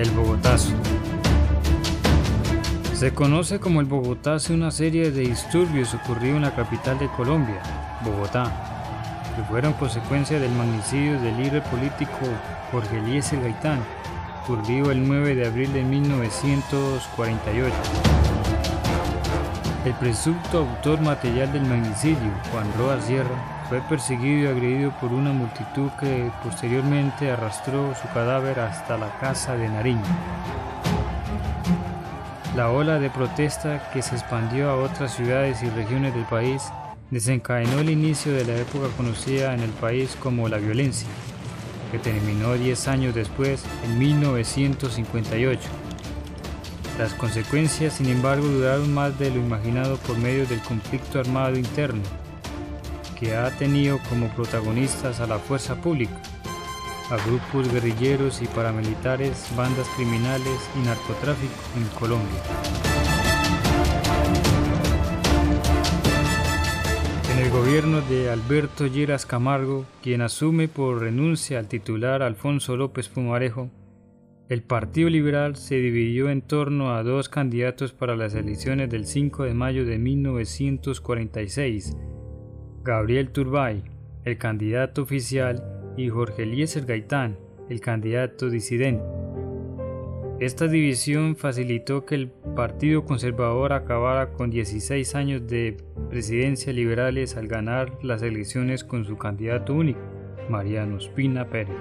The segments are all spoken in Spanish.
El Bogotazo. Se conoce como el Bogotazo una serie de disturbios ocurridos en la capital de Colombia, Bogotá, que fueron consecuencia del magnicidio del líder político Jorge Eliezer Gaitán, ocurrido el 9 de abril de 1948. El presunto autor material del magnicidio, Juan Roa Sierra, fue perseguido y agredido por una multitud que posteriormente arrastró su cadáver hasta la casa de Nariño. La ola de protesta que se expandió a otras ciudades y regiones del país desencadenó el inicio de la época conocida en el país como la violencia, que terminó 10 años después, en 1958. Las consecuencias, sin embargo, duraron más de lo imaginado por medio del conflicto armado interno, que ha tenido como protagonistas a la fuerza pública, a grupos guerrilleros y paramilitares, bandas criminales y narcotráfico en Colombia. En el gobierno de Alberto Lleras Camargo, quien asume por renuncia al titular Alfonso López Pumarejo, el Partido Liberal se dividió en torno a dos candidatos para las elecciones del 5 de mayo de 1946, Gabriel Turbay, el candidato oficial, y Jorge Eliezer Gaitán, el candidato disidente. Esta división facilitó que el Partido Conservador acabara con 16 años de presidencia liberales al ganar las elecciones con su candidato único, Mariano Espina Pérez.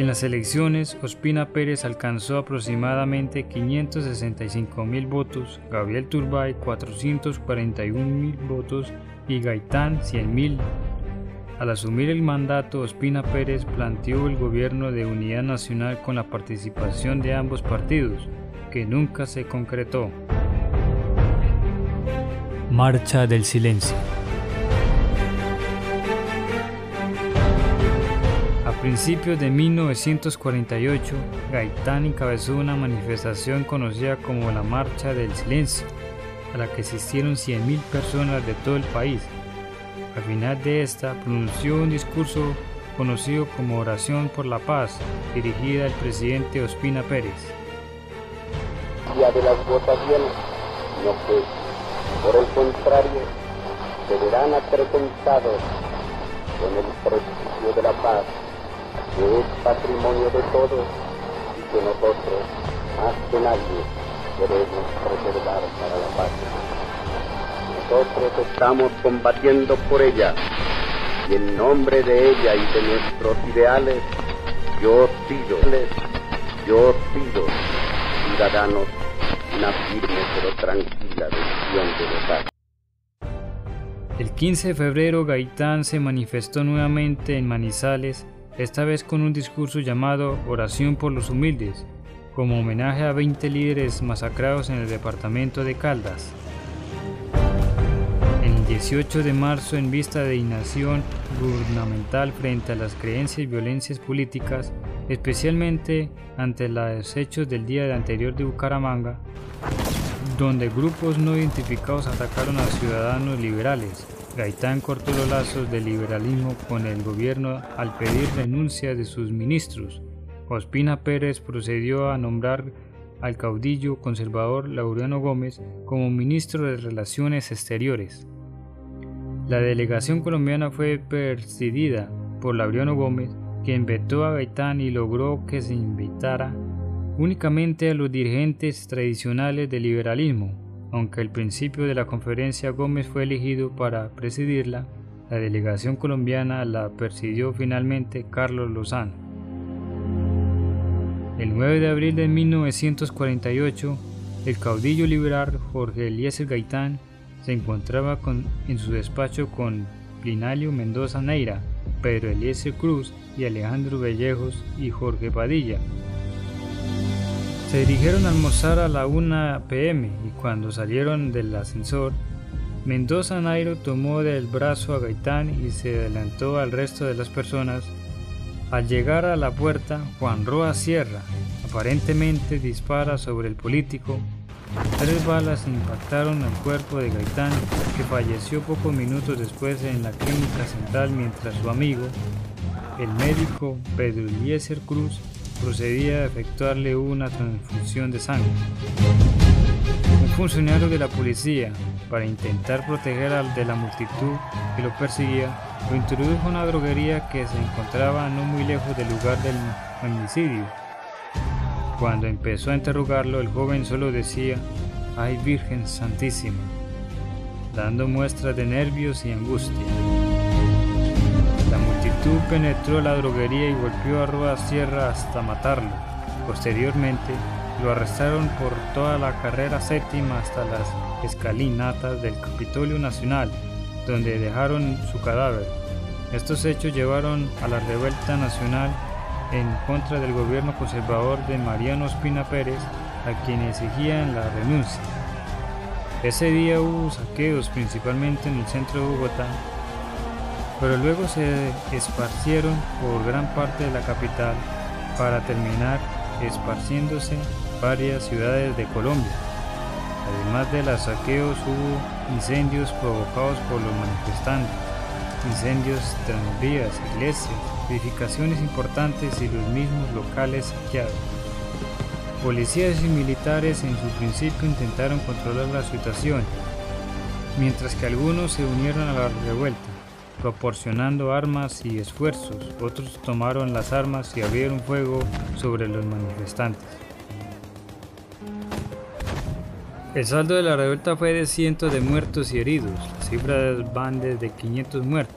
En las elecciones, Ospina Pérez alcanzó aproximadamente 565 mil votos, Gabriel Turbay 441 mil votos y Gaitán 100 mil. Al asumir el mandato, Ospina Pérez planteó el gobierno de unidad nacional con la participación de ambos partidos, que nunca se concretó. Marcha del Silencio principios de 1948, Gaitán encabezó una manifestación conocida como la Marcha del Silencio, a la que asistieron 100.000 personas de todo el país. Al final de esta, pronunció un discurso conocido como Oración por la Paz, dirigida al presidente Ospina Pérez. Día de las votaciones, no que, por el contrario, se verán acrecentados con el principio de la paz es patrimonio de todos y que nosotros, más que nadie, queremos preservar para la paz. Nosotros estamos combatiendo por ella y en nombre de ella y de nuestros ideales, yo pido, yo pido, ciudadanos, una firme pero tranquila decisión de votar. El 15 de febrero Gaitán se manifestó nuevamente en Manizales esta vez con un discurso llamado Oración por los Humildes, como homenaje a 20 líderes masacrados en el departamento de Caldas. El 18 de marzo, en vista de inacción gubernamental frente a las creencias y violencias políticas, especialmente ante los hechos del día anterior de Bucaramanga, donde grupos no identificados atacaron a ciudadanos liberales, Gaitán cortó los lazos del liberalismo con el gobierno al pedir renuncia de sus ministros. Ospina Pérez procedió a nombrar al caudillo conservador Laureano Gómez como ministro de Relaciones Exteriores. La delegación colombiana fue presidida por Laureano Gómez, quien vetó a Gaitán y logró que se invitara únicamente a los dirigentes tradicionales del liberalismo, aunque al principio de la conferencia Gómez fue elegido para presidirla, la delegación colombiana la presidió finalmente Carlos Lozano. El 9 de abril de 1948, el caudillo liberal Jorge Eliezer Gaitán se encontraba en su despacho con Plinalio Mendoza Neira, Pedro Eliezer Cruz y Alejandro Vallejos y Jorge Padilla, se dirigieron a almorzar a la 1 pm y cuando salieron del ascensor, Mendoza Nairo tomó del brazo a Gaitán y se adelantó al resto de las personas. Al llegar a la puerta, Juan Roa Sierra aparentemente dispara sobre el político. Tres balas impactaron el cuerpo de Gaitán, que falleció pocos minutos después en la clínica central mientras su amigo, el médico Pedro Eliezer Cruz, procedía a efectuarle una transfusión de sangre. Un funcionario de la policía, para intentar proteger al de la multitud que lo perseguía, lo introdujo a una droguería que se encontraba no muy lejos del lugar del homicidio. Cuando empezó a interrogarlo, el joven solo decía, ¡ay Virgen Santísima! dando muestras de nervios y angustia. La multitud penetró la droguería y golpeó a Rua Sierra hasta matarlo. Posteriormente, lo arrestaron por toda la carrera séptima hasta las escalinatas del Capitolio Nacional, donde dejaron su cadáver. Estos hechos llevaron a la revuelta nacional en contra del gobierno conservador de Mariano Espina Pérez, a quien exigían la renuncia. Ese día hubo saqueos principalmente en el centro de Bogotá, pero luego se esparcieron por gran parte de la capital para terminar esparciéndose varias ciudades de Colombia. Además de los saqueos hubo incendios provocados por los manifestantes, incendios tranvías, iglesias, edificaciones importantes y los mismos locales saqueados. Policías y militares en su principio intentaron controlar la situación, mientras que algunos se unieron a la revuelta, proporcionando armas y esfuerzos, otros tomaron las armas y abrieron fuego sobre los manifestantes. El saldo de la revuelta fue de cientos de muertos y heridos, las cifras van desde 500 muertos,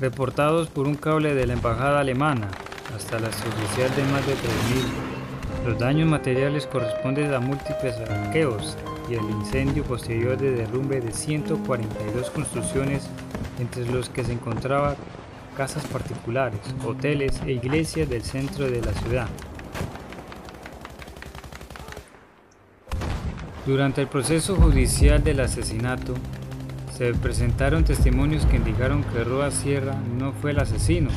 reportados por un cable de la embajada alemana hasta la oficial de más de 3.000. Los daños materiales corresponden a múltiples saqueos y el incendio posterior de derrumbe de 142 construcciones, entre los que se encontraban casas particulares, hoteles e iglesias del centro de la ciudad. Durante el proceso judicial del asesinato, se presentaron testimonios que indicaron que Roa Sierra no fue el asesino,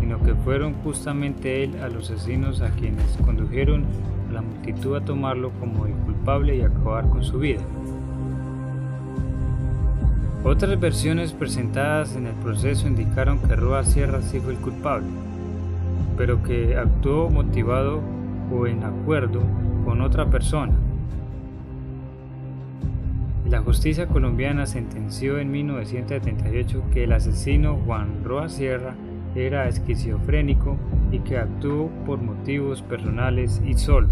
sino que fueron justamente él a los asesinos a quienes condujeron a la multitud a tomarlo como el culpable y acabar con su vida. Otras versiones presentadas en el proceso indicaron que Roa Sierra sí fue el culpable, pero que actuó motivado o en acuerdo con otra persona la justicia colombiana sentenció en 1978 que el asesino Juan Roa Sierra era esquizofrénico y que actuó por motivos personales y solo.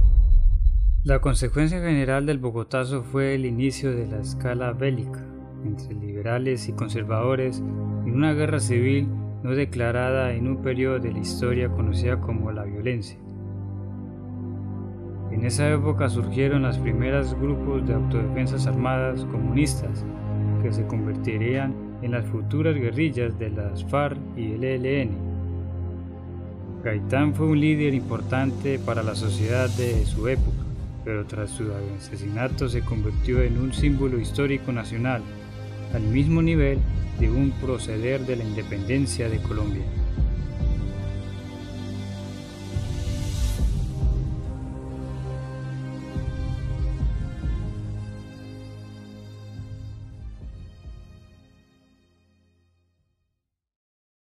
La consecuencia general del Bogotazo fue el inicio de la escala bélica entre y conservadores en una guerra civil no declarada en un periodo de la historia conocida como la violencia. En esa época surgieron los primeros grupos de autodefensas armadas comunistas que se convertirían en las futuras guerrillas de las FARC y el ELN. Gaitán fue un líder importante para la sociedad de su época, pero tras su asesinato se convirtió en un símbolo histórico nacional, al mismo nivel de un proceder de la independencia de Colombia.